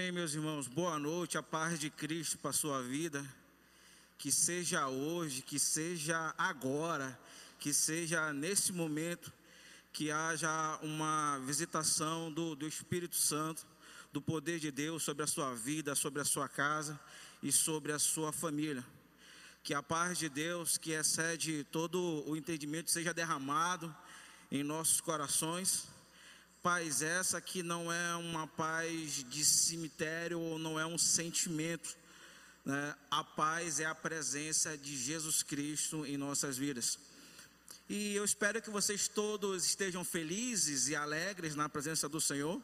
Amém, meus irmãos. Boa noite, a paz de Cristo para a sua vida. Que seja hoje, que seja agora, que seja nesse momento, que haja uma visitação do, do Espírito Santo, do poder de Deus sobre a sua vida, sobre a sua casa e sobre a sua família. Que a paz de Deus, que excede todo o entendimento, seja derramado em nossos corações Paz essa que não é uma paz de cemitério ou não é um sentimento. Né? A paz é a presença de Jesus Cristo em nossas vidas. E eu espero que vocês todos estejam felizes e alegres na presença do Senhor.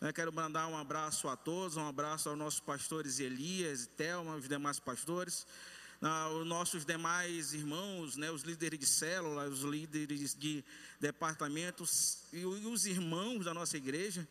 Eu quero mandar um abraço a todos, um abraço aos nossos pastores Elias e Thelma, os demais pastores ah, os nossos demais irmãos, né, os líderes de célula, os líderes de departamentos e, os irmãos da nossa igreja,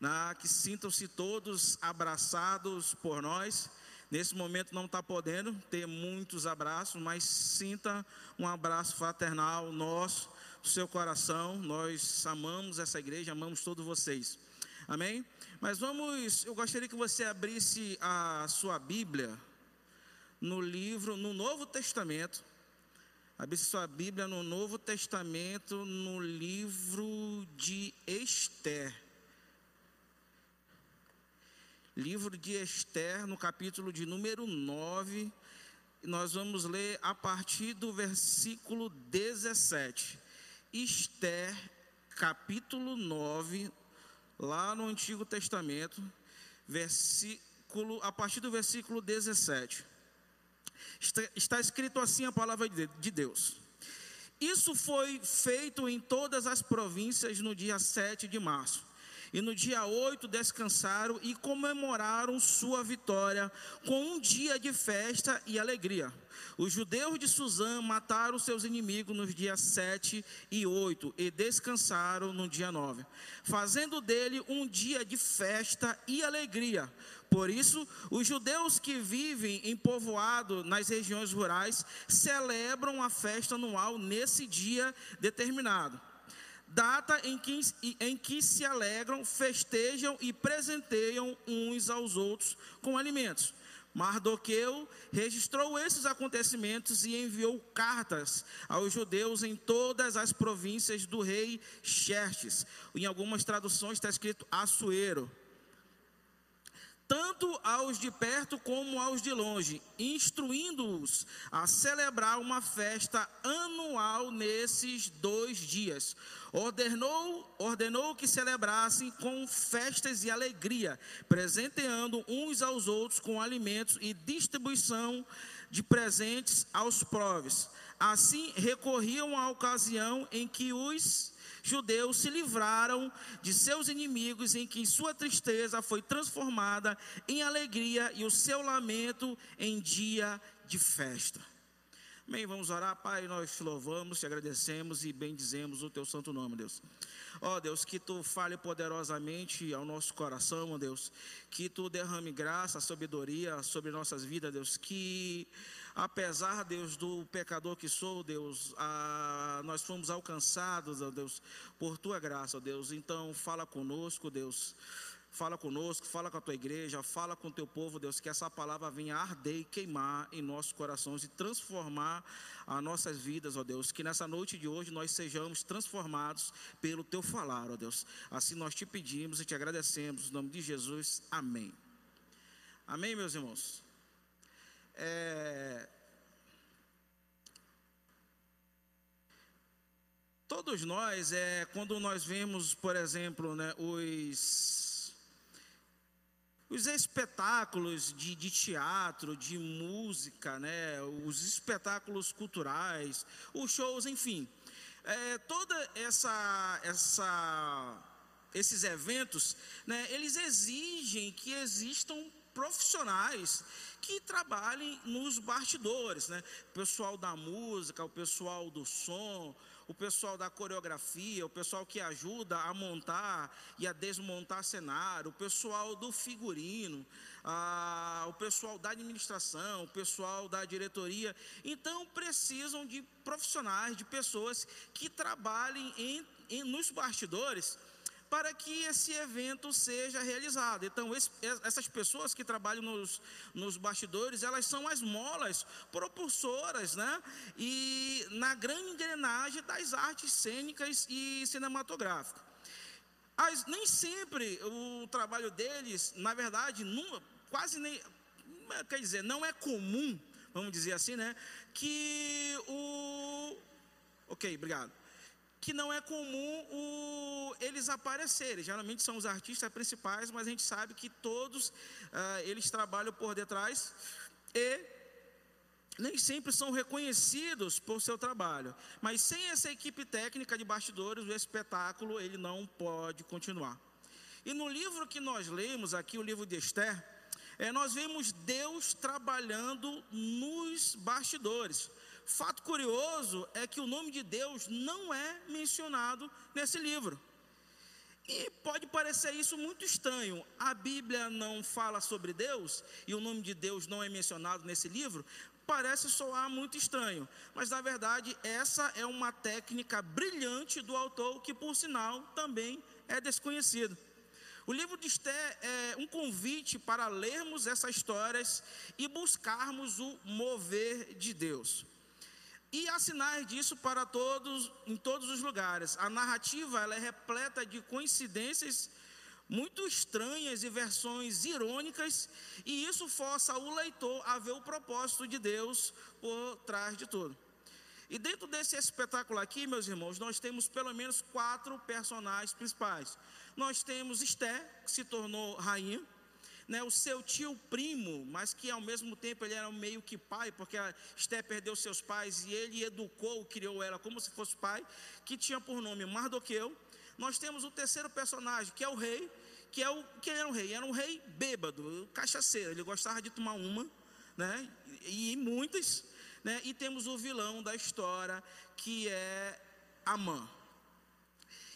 né, que sintam-se todos abraçados por nós. Nesse momento não está podendo ter muitos abraços, mas sinta um abraço fraternal nosso, seu coração. Nós amamos essa igreja, amamos todos vocês. Amém? Mas vamos, eu gostaria que você abrisse a sua Bíblia no livro, no Novo Testamento. Abra sua Bíblia no Novo Testamento, no livro de Esther. Livro de Esther, no capítulo de número 9. Nós vamos ler a partir do versículo 17. Esther, capítulo 9, lá no Antigo Testamento, versículo, a partir do versículo 17. Está, escrito assim a palavra de Deus. Isso foi feito em todas as províncias no dia 7 de março. E no dia 8 descansaram e comemoraram sua vitória com um dia de festa e alegria. Os judeus de Suzã mataram seus inimigos nos dias 7 e 8 e descansaram no dia 9, fazendo dele um dia de festa e alegria. Por isso, os judeus que vivem em povoado nas regiões rurais celebram a festa anual nesse dia determinado data em que, em que se alegram, festejam e presenteiam uns aos outros com alimentos. Mardoqueu registrou esses acontecimentos e enviou cartas aos judeus em todas as províncias do rei Xerxes. Em algumas traduções está escrito Assuero tanto aos de perto como aos de longe, instruindo-os a celebrar uma festa anual nesses dois dias. Ordenou, ordenou que celebrassem com festas e alegria, presenteando uns aos outros com alimentos e distribuição de presentes aos povos. Assim recorriam à ocasião em que os judeus se livraram de seus inimigos, em que sua tristeza foi transformada em alegria e o seu lamento em dia de festa. Amém. Vamos orar, Pai. Nós te louvamos, te agradecemos e bendizemos o teu santo nome, Deus. Ó Deus, que tu fale poderosamente ao nosso coração, ó Deus. Que tu derrame graça, sabedoria sobre nossas vidas, Deus. Que apesar, Deus, do pecador que sou, Deus, a, nós fomos alcançados, ó Deus, por tua graça, ó Deus. Então, fala conosco, Deus. Fala conosco, fala com a tua igreja, fala com o teu povo, Deus, que essa palavra venha arder e queimar em nossos corações e transformar as nossas vidas, ó Deus. Que nessa noite de hoje nós sejamos transformados pelo teu falar, ó Deus. Assim nós te pedimos e te agradecemos, em nome de Jesus. Amém. Amém, meus irmãos. É... Todos nós, é, quando nós vemos, por exemplo, né, os, os espetáculos de, de teatro, de música, né, os espetáculos culturais, os shows, enfim, é, toda essa, essa, esses eventos, né, eles exigem que existam profissionais que trabalhem nos bastidores, né? O pessoal da música, o pessoal do som, o pessoal da coreografia, o pessoal que ajuda a montar e a desmontar cenário, o pessoal do figurino, a, o pessoal da administração, o pessoal da diretoria. Então, precisam de profissionais, de pessoas que trabalhem em, em, nos bastidores para que esse evento seja realizado. Então, esse, essas pessoas que trabalham nos, nos bastidores, elas são as molas propulsoras, né? E na grande engrenagem das artes cênicas e cinematográficas. As, nem sempre o trabalho deles, na verdade, não, quase nem, quer dizer, não é comum, vamos dizer assim, né? Que o, ok, obrigado que não é comum o, eles aparecerem. Geralmente são os artistas principais, mas a gente sabe que todos uh, eles trabalham por detrás e nem sempre são reconhecidos por seu trabalho. Mas sem essa equipe técnica de bastidores, o espetáculo ele não pode continuar. E no livro que nós lemos aqui, o livro de Esther, é, nós vemos Deus trabalhando nos bastidores. Fato curioso é que o nome de Deus não é mencionado nesse livro. E pode parecer isso muito estranho. A Bíblia não fala sobre Deus e o nome de Deus não é mencionado nesse livro. Parece soar muito estranho, mas na verdade essa é uma técnica brilhante do autor que, por sinal, também é desconhecido. O livro de Esté é um convite para lermos essas histórias e buscarmos o mover de Deus. E há sinais disso para todos, em todos os lugares. A narrativa ela é repleta de coincidências muito estranhas e versões irônicas, e isso força o leitor a ver o propósito de Deus por trás de tudo. E dentro desse espetáculo aqui, meus irmãos, nós temos pelo menos quatro personagens principais. Nós temos Esté, que se tornou rainha né, o seu tio primo, mas que ao mesmo tempo ele era meio que pai, porque a Esté perdeu seus pais e ele educou, criou ela como se fosse pai, que tinha por nome Mardoqueu. Nós temos o terceiro personagem, que é o rei, que é o que era um rei, era um rei bêbado, cachaceiro, ele gostava de tomar uma, né, e muitas, né, e temos o vilão da história, que é Amã.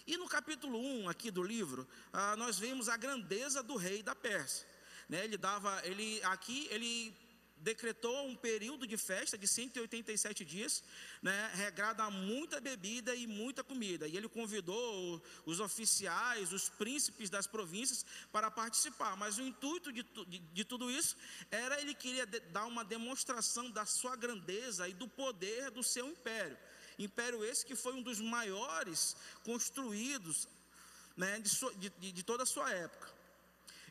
E no capítulo 1 aqui do livro, ah, nós vemos a grandeza do rei da Pérsia. Né? Ele dava, ele aqui ele decretou um período de festa de 187 dias, né, regrada a muita bebida e muita comida. E ele convidou os oficiais, os príncipes das províncias para participar. Mas o intuito de, de, de tudo isso era ele queria de, dar uma demonstração da sua grandeza e do poder do seu império. Império esse que foi um dos maiores construídos né, de, de, de toda a sua época.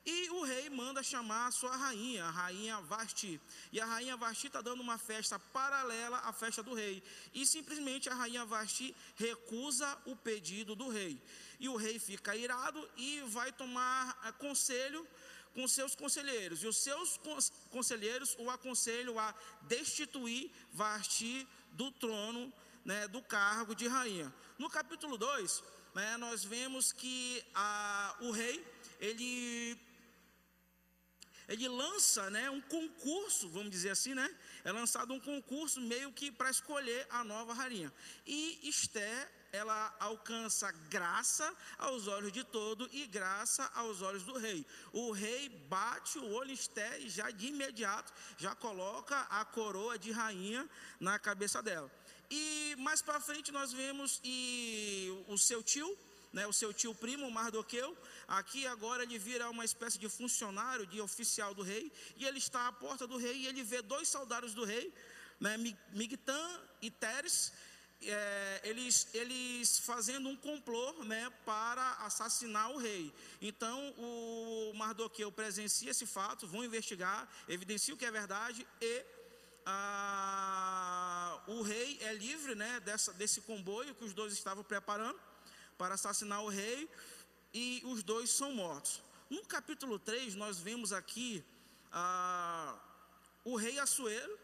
E o rei manda chamar a sua rainha, a rainha Vasti. E a rainha Vasti está dando uma festa paralela à festa do rei. E simplesmente a rainha Vasti recusa o pedido do rei. E o rei fica irado e vai tomar eh, conselho com seus conselheiros. E os seus conselheiros o aconselham a destituir Vasti do trono, né, do cargo de rainha. No capítulo 2, né, nós vemos que a, o rei ele ele lança né, um concurso, vamos dizer assim, né? É lançado um concurso meio que para escolher a nova rainha. E Esté, ela alcança graça aos olhos de todo e graça aos olhos do rei. O rei bate o olho em Esté e já de imediato já coloca a coroa de rainha na cabeça dela. E mais para frente nós vemos e o seu tio, né, o seu tio primo, Mardoqueu, aqui agora ele vira uma espécie de funcionário, de oficial do rei, e ele está à porta do rei e ele vê dois soldados do rei, né, Migtan e Teres, é, eles, eles fazendo um complô né, para assassinar o rei. Então o Mardoqueu presencia esse fato, vão investigar, evidencia o que é verdade e ah, o rei é livre né, dessa, desse comboio que os dois estavam preparando para assassinar o rei e os dois são mortos. No capítulo 3, nós vemos aqui ah, o rei Assuero,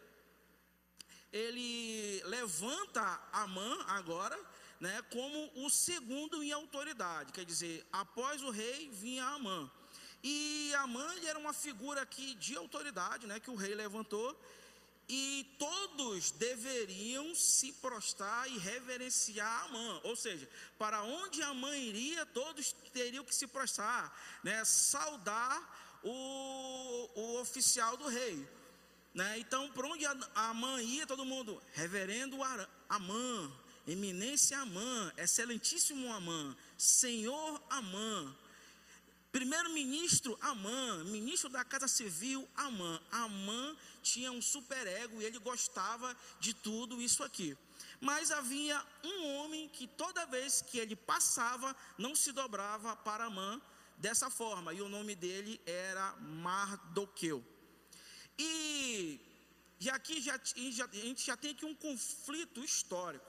ele levanta Amã agora, né, como o segundo em autoridade, quer dizer, após o rei vinha Amã. E Amã era uma figura aqui de autoridade, né, que o rei levantou, e todos deveriam se prostrar e reverenciar a mãe, ou seja, para onde a mãe iria, todos teriam que se prostrar, né, saudar o, o oficial do rei. Né? Então, por onde a, a mãe ia, todo mundo, reverendo Amã, eminência Amã, excelentíssimo Amã, senhor Amã, primeiro-ministro Amã, ministro da Casa Civil Amã. Amã tinha um superego e ele gostava de tudo isso aqui. Mas havia um homem que toda vez que ele passava, não se dobrava para Amã dessa forma, e o nome dele era Mardoqueu. E, e aqui já, já, a gente já tem aqui um conflito histórico,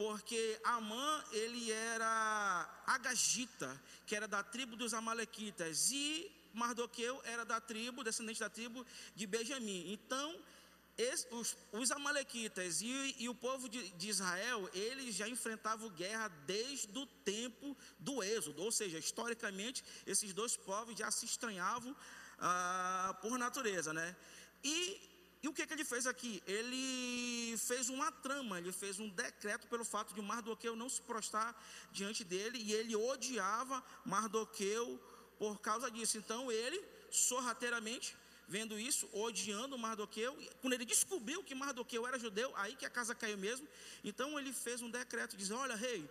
porque Amã ele era agagita, que era da tribo dos amalequitas, e Mardoqueu era da tribo, descendente da tribo de Benjamim. Então, os, os amalequitas e, e, o povo de, de, Israel, eles já enfrentavam guerra desde o tempo do êxodo, ou seja, historicamente, esses dois povos já se estranhavam ah, por natureza, né? E, e o que, que ele fez aqui? Ele fez uma trama, ele fez um decreto pelo fato de Mardoqueu não se prostrar diante dele, e ele odiava Mardoqueu por causa disso. Então ele, sorrateiramente, vendo isso, odiando Mardoqueu. Quando ele descobriu que Mardoqueu era judeu, aí que a casa caiu mesmo. Então ele fez um decreto dizendo: Olha, rei,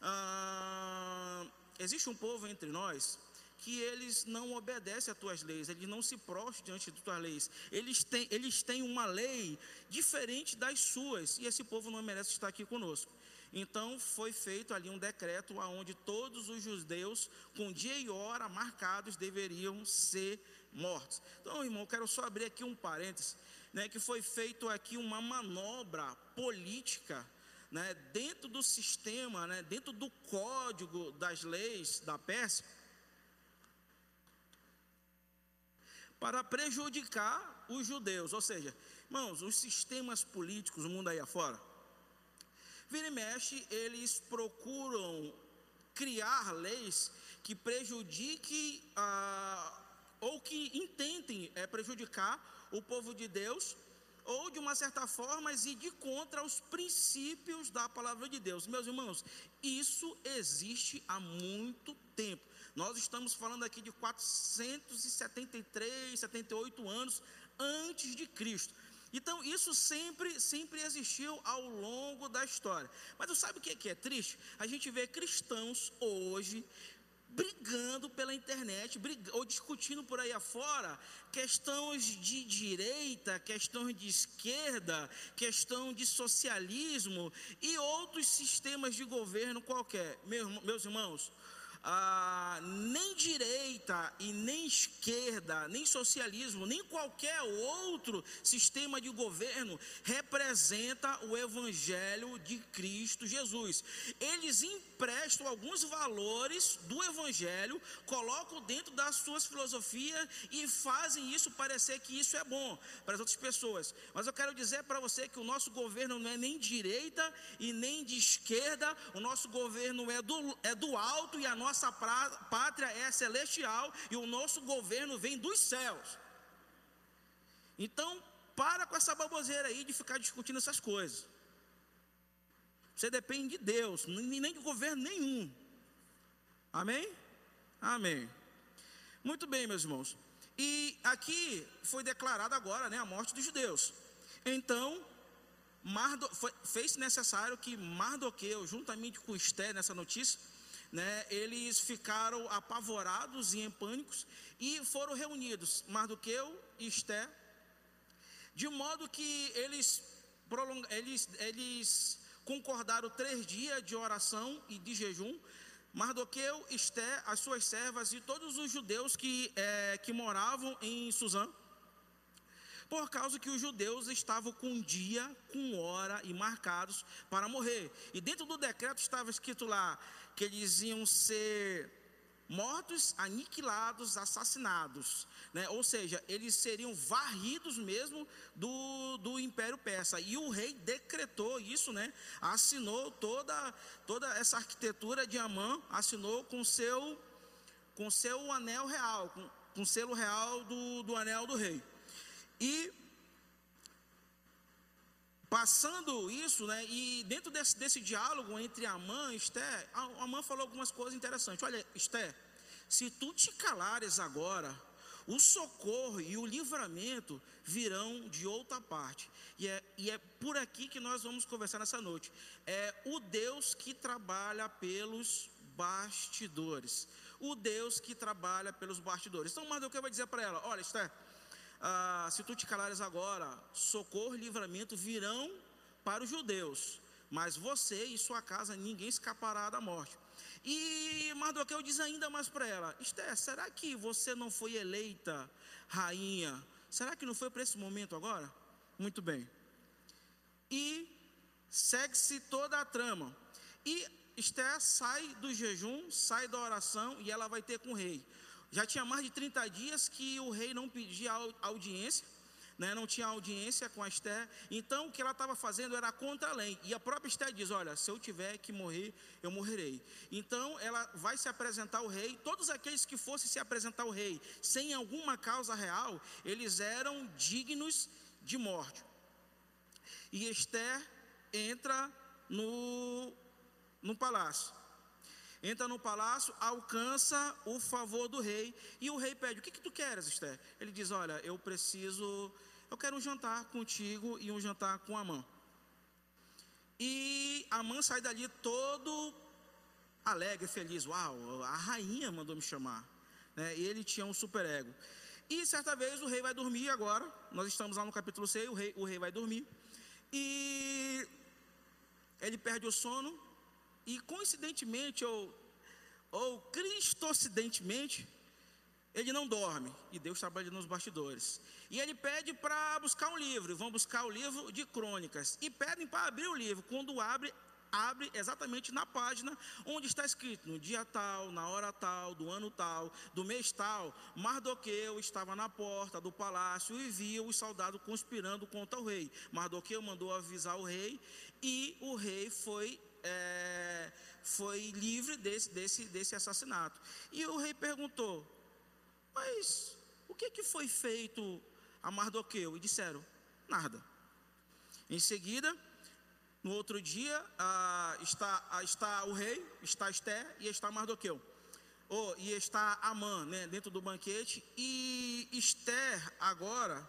ah, existe um povo entre nós que eles não obedecem às tuas leis, eles não se prostram diante de tuas leis, eles têm, eles têm uma lei diferente das suas, e esse povo não merece estar aqui conosco. Então foi feito ali um decreto onde todos os judeus, com dia e hora marcados, deveriam ser mortos. Então, irmão, quero só abrir aqui um parênteses, né, que foi feito aqui uma manobra política, né, dentro do sistema, né, dentro do código das leis da Pérsia, para prejudicar os judeus, ou seja, irmãos, os sistemas políticos do mundo aí afora, vira e mexe, eles procuram criar leis que prejudiquem a ou que intentem é, prejudicar o povo de Deus, ou de uma certa forma ir de contra os princípios da palavra de Deus. Meus irmãos, isso existe há muito tempo. Nós estamos falando aqui de 473, 78 anos antes de Cristo. Então, isso sempre, sempre existiu ao longo da história. Mas você sabe o que é, triste? A gente vê cristãos hoje brigando pela internet, ou discutindo por aí afora questões de direita, questões de esquerda, questão de socialismo e outros sistemas de governo qualquer. Meus irmãos, ah, nem direita e nem esquerda, nem socialismo, nem qualquer outro sistema de governo representa o Evangelho de Cristo Jesus. Eles emprestam alguns valores do Evangelho, colocam dentro das suas filosofias e fazem isso parecer que isso é bom para as outras pessoas. Mas eu quero dizer para você que o nosso governo não é nem direita e nem de esquerda, o nosso governo é do, é do alto e a nossa nossa pátria é celestial e o nosso governo vem dos céus. Então, para com essa baboseira aí de ficar discutindo essas coisas. Você depende de Deus, nem de governo nenhum. Amém? Amém. Muito bem, meus irmãos. E aqui foi declarada agora né, a morte dos judeus. Então, fez necessário que Mardoqueu, juntamente com Esté nessa notícia, né, eles ficaram apavorados e em pânicos e foram reunidos, Mardoqueu e Esté, de modo que eles, eles, eles concordaram três dias de oração e de jejum. Mardoqueu, Esté, as suas servas e todos os judeus que, é, que moravam em Suzã, por causa que os judeus estavam com dia, com hora e marcados para morrer. E dentro do decreto estava escrito lá: que eles iam ser mortos, aniquilados, assassinados, né? ou seja, eles seriam varridos mesmo do, do Império Persa. E o rei decretou isso, né? assinou toda, toda essa arquitetura de Amã, assinou com seu, com seu anel real, com, com selo real do, do anel do rei. E Passando isso, né, e dentro desse, desse diálogo entre Amã e Esté, Amã falou algumas coisas interessantes. Olha, Esté, se tu te calares agora, o socorro e o livramento virão de outra parte. E é, e é por aqui que nós vamos conversar nessa noite. É o Deus que trabalha pelos bastidores. O Deus que trabalha pelos bastidores. Então Mardoqueu vai dizer para ela: Olha, Esther, ah, se tu te calares agora, socorro e livramento virão para os judeus, mas você e sua casa ninguém escapará da morte. E Mardoqueu diz ainda mais para ela: Esther, será que você não foi eleita rainha? Será que não foi para esse momento agora? Muito bem. E segue-se toda a trama. E Esther sai do jejum, sai da oração e ela vai ter com o rei. Já tinha mais de 30 dias que o rei não pedia audiência né, não tinha audiência com a Esther, então o que ela estava fazendo era contra a lei. E a própria Esther diz: Olha, se eu tiver que morrer, eu morrerei. Então ela vai se apresentar ao rei. Todos aqueles que fossem se apresentar ao rei sem alguma causa real, eles eram dignos de morte. E Esther entra no, no palácio entra no palácio, alcança o favor do rei, e o rei pede: O que, que tu queres, Esther? Ele diz: Olha, eu preciso eu quero um jantar contigo e um jantar com a mãe. E a mãe sai dali todo alegre, feliz. Uau, a rainha mandou me chamar. Né? Ele tinha um super ego. E certa vez o rei vai dormir agora. Nós estamos lá no capítulo 6, o rei, o rei vai dormir. E ele perde o sono. E coincidentemente, ou, ou cristocidentemente, ele não dorme. E Deus trabalha nos bastidores. E ele pede para buscar um livro, vão buscar o livro de crônicas. E pedem para abrir o livro. Quando abre, abre exatamente na página onde está escrito: no dia tal, na hora tal, do ano tal, do mês tal, Mardoqueu estava na porta do palácio e viu os soldados conspirando contra o rei. Mardoqueu mandou avisar o rei e o rei foi. É, foi livre desse, desse, desse assassinato. E o rei perguntou: Mas o que, que foi feito a Mardoqueu e disseram: nada. Em seguida, no outro dia, ah, está, ah, está o rei, está Esté e está Mardoqueu. Oh, e está Amã né, dentro do banquete. E Esther agora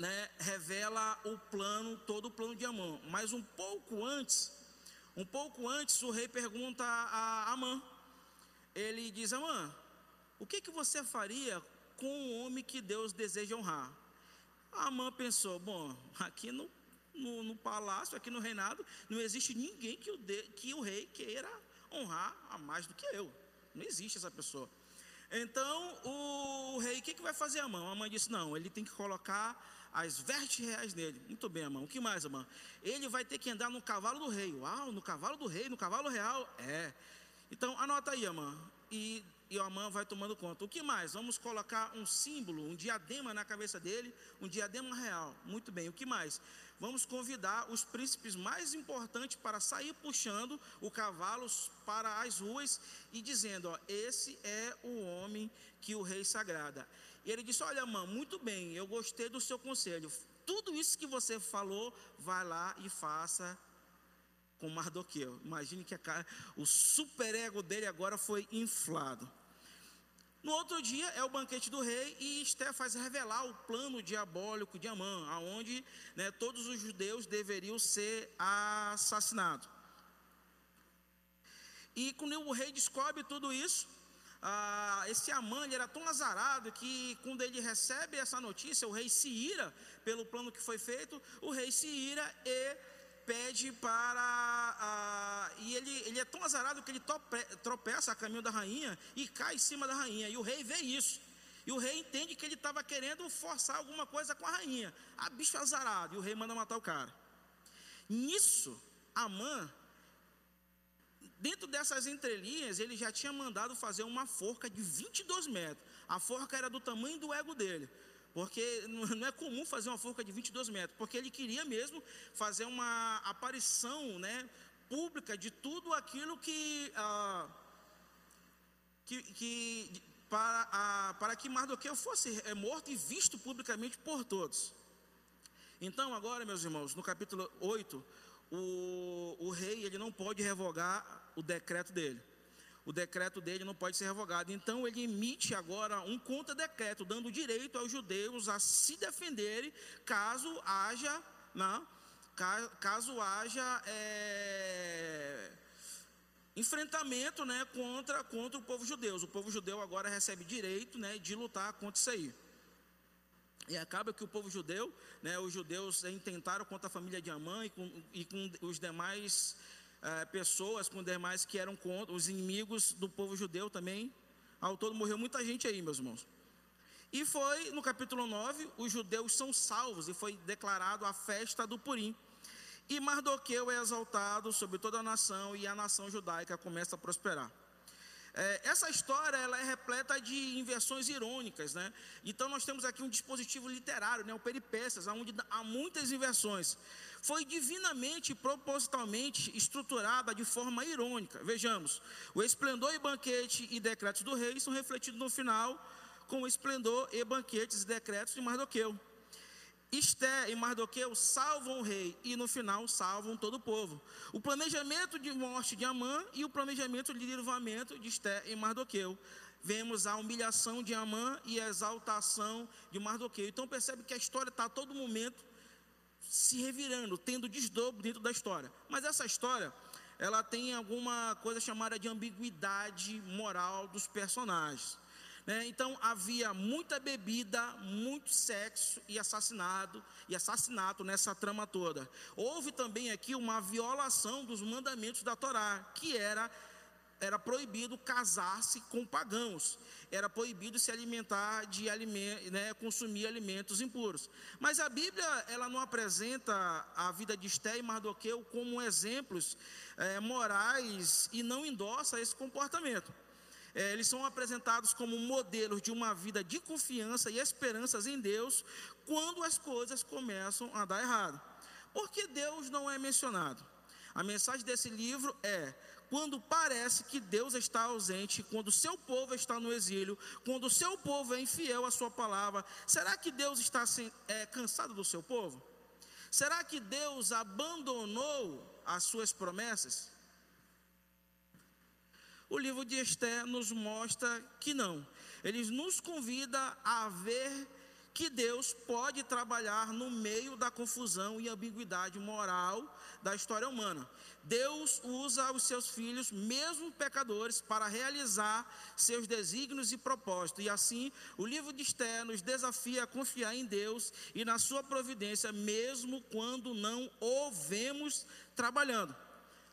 né, revela o plano, todo o plano de Amã. Mas um pouco antes, um pouco antes, o rei pergunta a Amã. Ele diz: Amã, o que, que você faria com o homem que Deus deseja honrar. A mãe pensou: bom, aqui no, no, no, palácio, aqui no reinado, não existe ninguém que o, de, que o rei queira honrar a mais do que eu. Não existe essa pessoa. Então o, rei, o que, que vai fazer a mãe? A mãe disse: não, ele tem que colocar as vestes reais nele. Muito bem, irmão. O que mais, irmão? Ele vai ter que andar no cavalo do rei. Uau, no cavalo do rei, no cavalo real. É. Então anota aí, irmão. E e a vai tomando conta. O que mais? Vamos colocar um símbolo, um diadema na cabeça dele, um diadema real. Muito bem. O que mais? Vamos convidar os príncipes mais importantes para sair puxando o cavalo para as ruas e dizendo: ó, esse é o homem que o rei sagrada. E ele disse: Olha, mãe, muito bem, eu gostei do seu conselho. Tudo isso que você falou, vai lá e faça com Mardoqueu. Imagine que a, o superego dele agora foi inflado. No outro dia é o banquete do rei e Esté faz revelar o plano diabólico de Amã, aonde né, todos os judeus deveriam ser assassinados. E quando o rei descobre tudo isso, ah, esse Amã era tão azarado que quando ele recebe essa notícia, o rei se ira pelo plano que foi feito, o rei se ira e pede para. e ele, ele é tão azarado que ele tropeça a caminho da rainha e cai em cima da rainha. E o rei vê isso. E o rei entende que ele estava querendo forçar alguma coisa com a rainha. A bicho azarado. E o rei manda matar o cara. Nisso, Amã, dentro dessas entrelinhas, ele já tinha mandado fazer uma forca de 22 metros. A forca era do tamanho do ego dele porque não é comum fazer uma forca de 22 metros, porque ele queria mesmo fazer uma aparição né, pública de tudo aquilo que, ah, que, que para, ah, para que Mardoqueu fosse é, morto e visto publicamente por todos. Então, agora, meus irmãos, no capítulo 8, o, o rei ele não pode revogar o decreto dele o decreto dele não pode ser revogado. Então ele emite agora um contra-decreto, dando direito aos judeus a se defenderem caso haja, não, caso haja é, enfrentamento né, contra, contra o povo judeu. O povo judeu agora recebe direito né, de lutar contra isso aí. E acaba que o povo judeu, né, os judeus intentaram contra a família de Amã e com, e com os demais eh, pessoas, com os demais que eram contra, os inimigos do povo judeu também. Ao todo morreu muita gente aí, meus irmãos. E foi no capítulo 9, os judeus são salvos e foi declarado a festa do Purim. E Mardoqueu é exaltado sobre toda a nação e a nação judaica começa a prosperar. É, essa história ela é repleta de inversões irônicas, né? Então nós temos aqui um dispositivo literário, né? O peripécias, onde há muitas inversões. Foi divinamente, propositalmente estruturada de forma irônica. Vejamos, o esplendor e banquete e decretos do rei são refletidos no final com o esplendor e banquetes e decretos de Mardoqueu. Esté e Mardoqueu salvam o rei e no final salvam todo o povo. O planejamento de morte de Amã e o planejamento de livramento de Esté e Mardoqueu. Vemos a humilhação de Amã e a exaltação de Mardoqueu. Então percebe que a história está a todo momento se revirando, tendo desdobro dentro da história. Mas essa história, ela tem alguma coisa chamada de ambiguidade moral dos personagens. Né? Então havia muita bebida, muito sexo e assassinado e assassinato nessa trama toda. Houve também aqui uma violação dos mandamentos da Torá, que era era proibido casar-se com pagãos, era proibido se alimentar de alimentos, né, consumir alimentos impuros. Mas a Bíblia ela não apresenta a vida de Esté e Mardoqueu como exemplos é, morais e não endossa esse comportamento é, eles são apresentados como modelos de uma vida de confiança e esperanças em Deus quando as coisas começam a dar errado. Porque Deus não é mencionado. A mensagem desse livro é: quando parece que Deus está ausente, quando o seu povo está no exílio, quando o seu povo é infiel à sua palavra, será que Deus está é, cansado do seu povo? Será que Deus abandonou as suas promessas? O livro de Esther nos mostra que não. Ele nos convida a ver que Deus pode trabalhar no meio da confusão e ambiguidade moral da história humana. Deus usa os seus filhos, mesmo pecadores, para realizar seus desígnios e propósitos. E assim, o livro de Esther nos desafia a confiar em Deus e na sua providência, mesmo quando não o vemos trabalhando.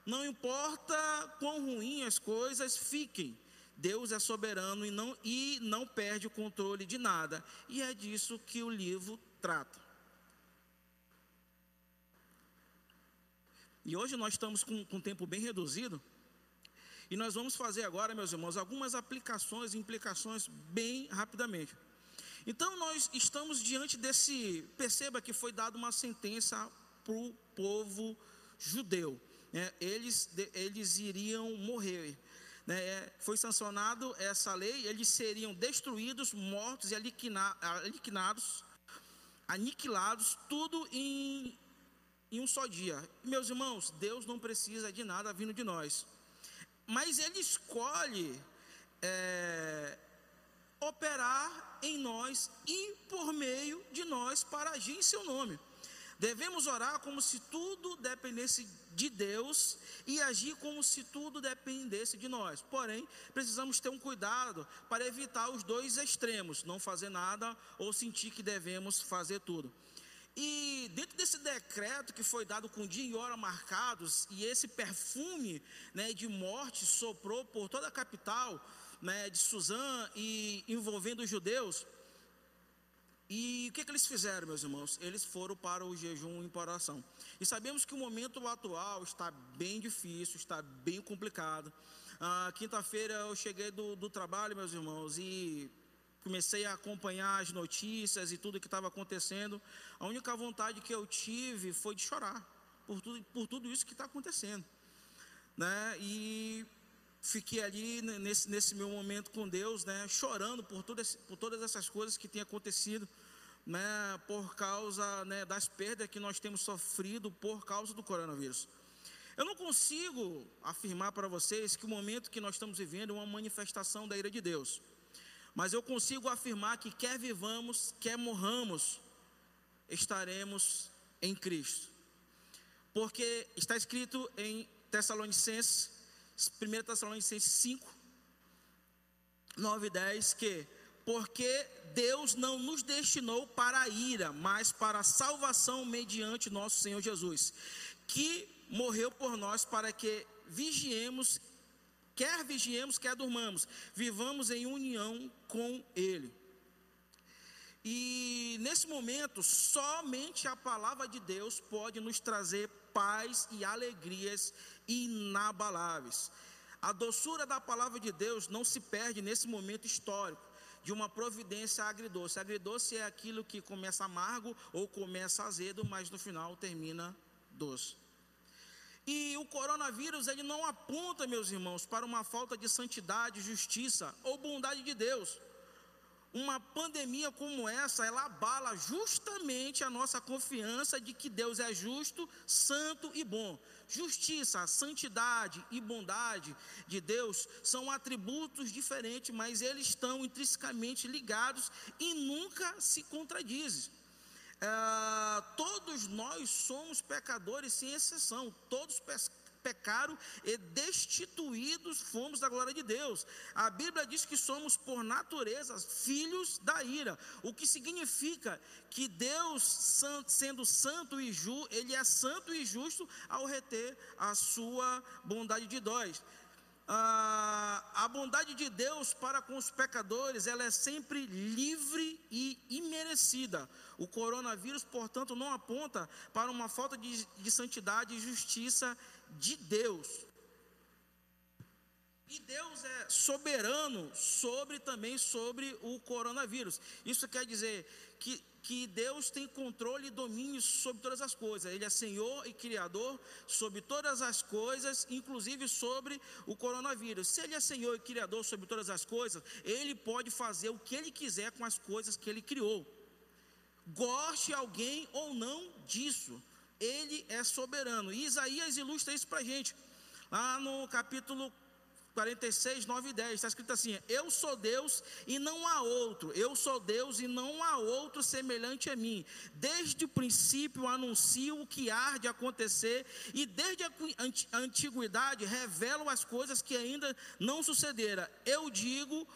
Não importa quão ruim as coisas fiquem, Deus é soberano e não, e não perde o controle de nada. E é disso que o livro trata. E hoje nós estamos com, com um tempo bem reduzido. E nós vamos fazer agora, meus irmãos, algumas aplicações e implicações bem rapidamente. Então nós estamos diante desse. Perceba que foi dada uma sentença para o povo judeu né, eles, eles iriam morrer. Né, é, foi sancionado essa lei, eles seriam destruídos, mortos e aniquilados, aniquilados, tudo em, em um só dia. Meus irmãos, Deus não precisa de nada vindo de nós, mas Ele escolhe é, operar em nós e por meio de nós para agir em Seu nome. Devemos orar como se tudo dependesse de Deus e agir como se tudo dependesse de nós. Porém, precisamos ter um cuidado para evitar os dois extremos, não fazer nada ou sentir que devemos fazer tudo. E dentro desse decreto que foi dado com dia e hora marcados, e esse perfume né, de morte soprou por toda a capital né, de Suzã e envolvendo os judeus, e o que, que, eles fizeram, meus irmãos? Eles foram para o jejum em oração. E sabemos que o momento atual está bem difícil, está bem complicado. Ah, Quinta-feira eu cheguei do, do trabalho, meus irmãos, e comecei a acompanhar as notícias e tudo que estava acontecendo. A única vontade que eu tive foi de chorar por tudo, por tudo isso que está acontecendo. Né? E fiquei ali nesse, nesse meu momento com Deus, né, chorando por, tudo esse, por todas essas coisas que têm acontecido, né, por causa né, das perdas que nós temos sofrido por causa do coronavírus. Eu não consigo afirmar para vocês que o momento que nós estamos vivendo é uma manifestação da ira de Deus, mas eu consigo afirmar que quer vivamos, quer morramos, estaremos em Cristo, porque está escrito em Tessalonicenses 1 Tessalonicenses 5, 9 e 10, que porque Deus não nos destinou para a ira, mas para a salvação mediante nosso Senhor Jesus, que morreu por nós para que vigiemos, quer vigiemos, quer durmamos, vivamos em união com Ele. E nesse momento, somente a palavra de Deus pode nos trazer paz e alegrias inabaláveis. A doçura da palavra de Deus não se perde nesse momento histórico de uma providência agridoce. Agridoce é aquilo que começa amargo ou começa azedo, mas no final termina doce. E o coronavírus, ele não aponta, meus irmãos, para uma falta de santidade, justiça ou bondade de Deus uma pandemia como essa, ela abala justamente a nossa confiança de que Deus é justo, santo e bom. Justiça, santidade e bondade de Deus são atributos diferentes, mas eles estão intrinsecamente ligados e nunca se contradizem. É, todos nós somos pecadores sem exceção, todos pecaram e destituídos fomos da glória de Deus. A Bíblia diz que somos, por natureza, filhos da ira, o que significa que Deus, sendo santo e justo, Ele é santo e justo ao reter a sua bondade de nós. Ah, a bondade de Deus para com os pecadores, ela é sempre livre e imerecida. O coronavírus, portanto, não aponta para uma falta de, de santidade e justiça de Deus. E Deus é soberano sobre também sobre o coronavírus. Isso quer dizer que, que Deus tem controle e domínio sobre todas as coisas. Ele é Senhor e Criador sobre todas as coisas, inclusive sobre o coronavírus. Se Ele é Senhor e Criador sobre todas as coisas, Ele pode fazer o que Ele quiser com as coisas que Ele criou. Goste alguém ou não disso. Ele é soberano. E Isaías ilustra isso para a gente. Lá no capítulo 46, 9 e 10, está escrito assim: Eu sou Deus e não há outro, eu sou Deus e não há outro semelhante a mim. Desde o princípio anuncio o que há de acontecer, e desde a antiguidade revelo as coisas que ainda não sucederam. Eu digo: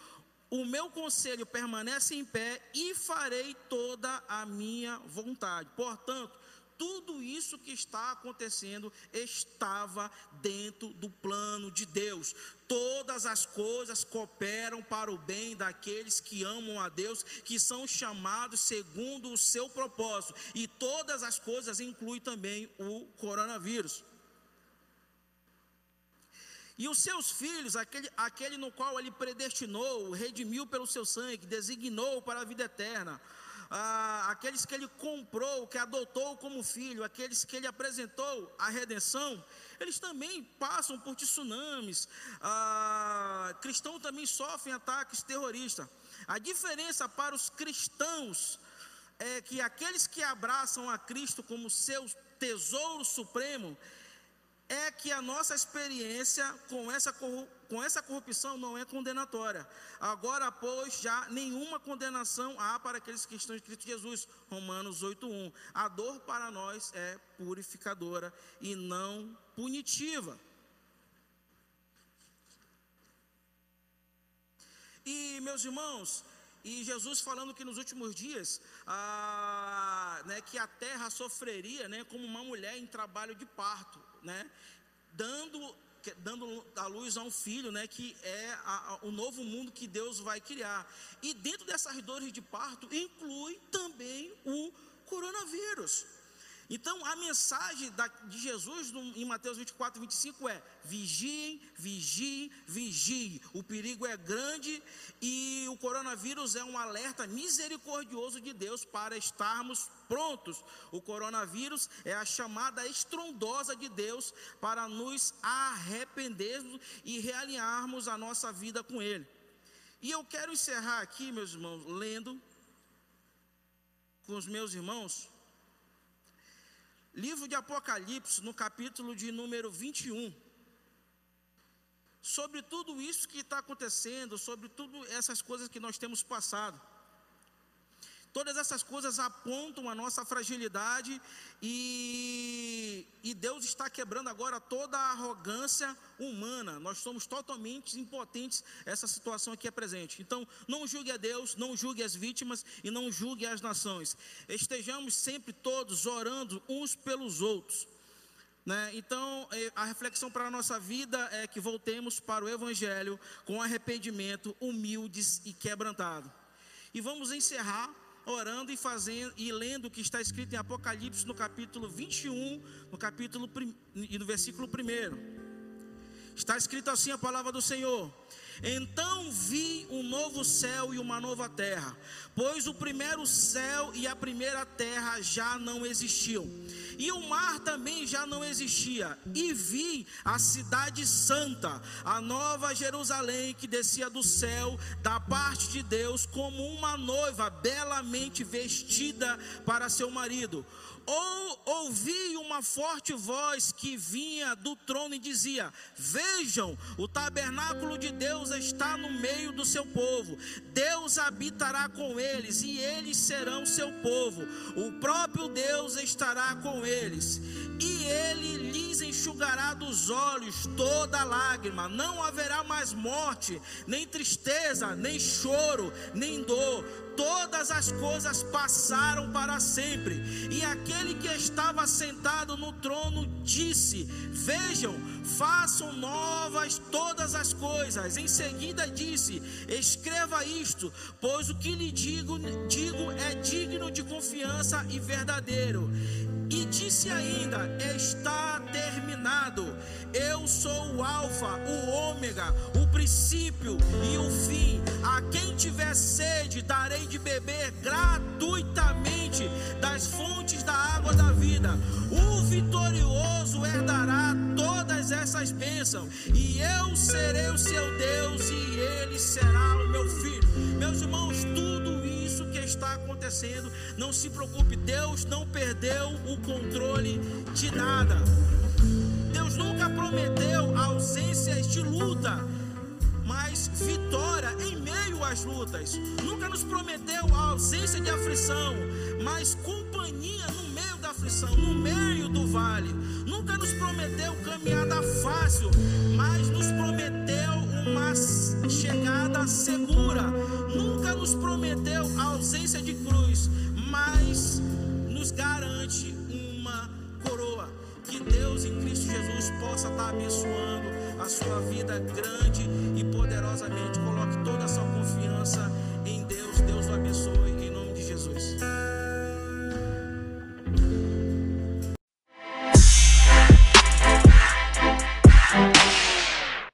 o meu conselho permanece em pé e farei toda a minha vontade. Portanto, tudo isso que está acontecendo estava dentro do plano de Deus. Todas as coisas cooperam para o bem daqueles que amam a Deus, que são chamados segundo o seu propósito. E todas as coisas incluem também o coronavírus. E os seus filhos, aquele, aquele no qual ele predestinou, redimiu pelo seu sangue, designou para a vida eterna ah, aqueles que ele comprou, que adotou como filho, aqueles que ele apresentou a redenção, eles também passam por tsunamis. Ah, cristãos também sofrem ataques terroristas. A diferença para os cristãos é que aqueles que abraçam a Cristo como seu tesouro supremo, é que a nossa experiência com essa, com essa corrupção não é condenatória. Agora, pois, já nenhuma condenação há para aqueles que estão em Cristo Jesus. Romanos 8:1. A dor para nós é purificadora e não punitiva. E, meus irmãos, e Jesus falando que nos últimos dias, ah, né, que a terra sofreria né, como uma mulher em trabalho de parto né, dando, dando a luz a um filho, né, que é a, a, o novo mundo que Deus vai criar. E dentro dessas dores de parto inclui também o coronavírus. Então, a mensagem de Jesus em Mateus 24, 25 é: vigiem, vigiem, vigiem. O perigo é grande e o coronavírus é um alerta misericordioso de Deus para estarmos prontos. O coronavírus é a chamada estrondosa de Deus para nos arrependermos e realinharmos a nossa vida com Ele. E eu quero encerrar aqui, meus irmãos, lendo com os meus irmãos Livro de Apocalipse, no capítulo de número 21. Sobre tudo isso que está acontecendo, sobre tudo essas coisas que nós temos passado. Todas essas coisas apontam a nossa fragilidade e, e, Deus está quebrando agora toda a arrogância humana. Nós somos totalmente impotentes. Essa situação aqui é presente. Então, não julgue a Deus, não julgue as vítimas e não julgue as nações. Estejamos sempre todos orando uns pelos outros. Né? Então, eh, a reflexão para a nossa vida é que voltemos para o Evangelho com arrependimento, humildes e quebrantado. E vamos encerrar orando e fazendo e lendo o que está escrito em Apocalipse no capítulo 21, no capítulo e no versículo 1. Está escrito assim a palavra do Senhor: então vi um novo céu e uma nova terra, pois o primeiro céu e a primeira terra já não existiam, e o mar também já não existia. E vi a cidade santa, a nova Jerusalém, que descia do céu, da parte de Deus, como uma noiva belamente vestida para seu marido. Ou ouvi uma forte voz que vinha do trono e dizia: Vejam, o tabernáculo de Deus está no meio do seu povo. Deus habitará com eles e eles serão seu povo. O próprio Deus estará com eles. E ele lhes enxugará dos olhos toda lágrima. Não haverá mais morte, nem tristeza, nem choro, nem dor todas as coisas passaram para sempre. E aquele que estava sentado no trono disse: Vejam, façam novas todas as coisas. Em seguida disse: Escreva isto, pois o que lhe digo, digo é digno de confiança e verdadeiro. E disse ainda: Está terminado. Eu sou o Alfa, o Ômega, o princípio e o fim. A quem tiver sede, darei de beber gratuitamente das fontes da água da vida. O vitorioso herdará todas essas bênçãos, e eu serei o seu Deus, e ele será o meu filho. Meus irmãos, tudo isso que está acontecendo, não se preocupe, Deus não perdeu o controle de nada. Deus nunca prometeu ausências de luta, mas vitória em meio às lutas. Nunca nos prometeu a ausência de aflição, mas companhia no meio da aflição, no meio do vale. Nunca nos prometeu caminhada fácil, mas nos prometeu uma chegada segura. Nunca nos prometeu a ausência de cruz, mas nos garante uma coroa. Que Deus em Cristo Jesus possa estar abençoando a sua vida grande e poderosamente. Coloque toda a sua confiança em Deus. Deus o abençoe em nome de Jesus.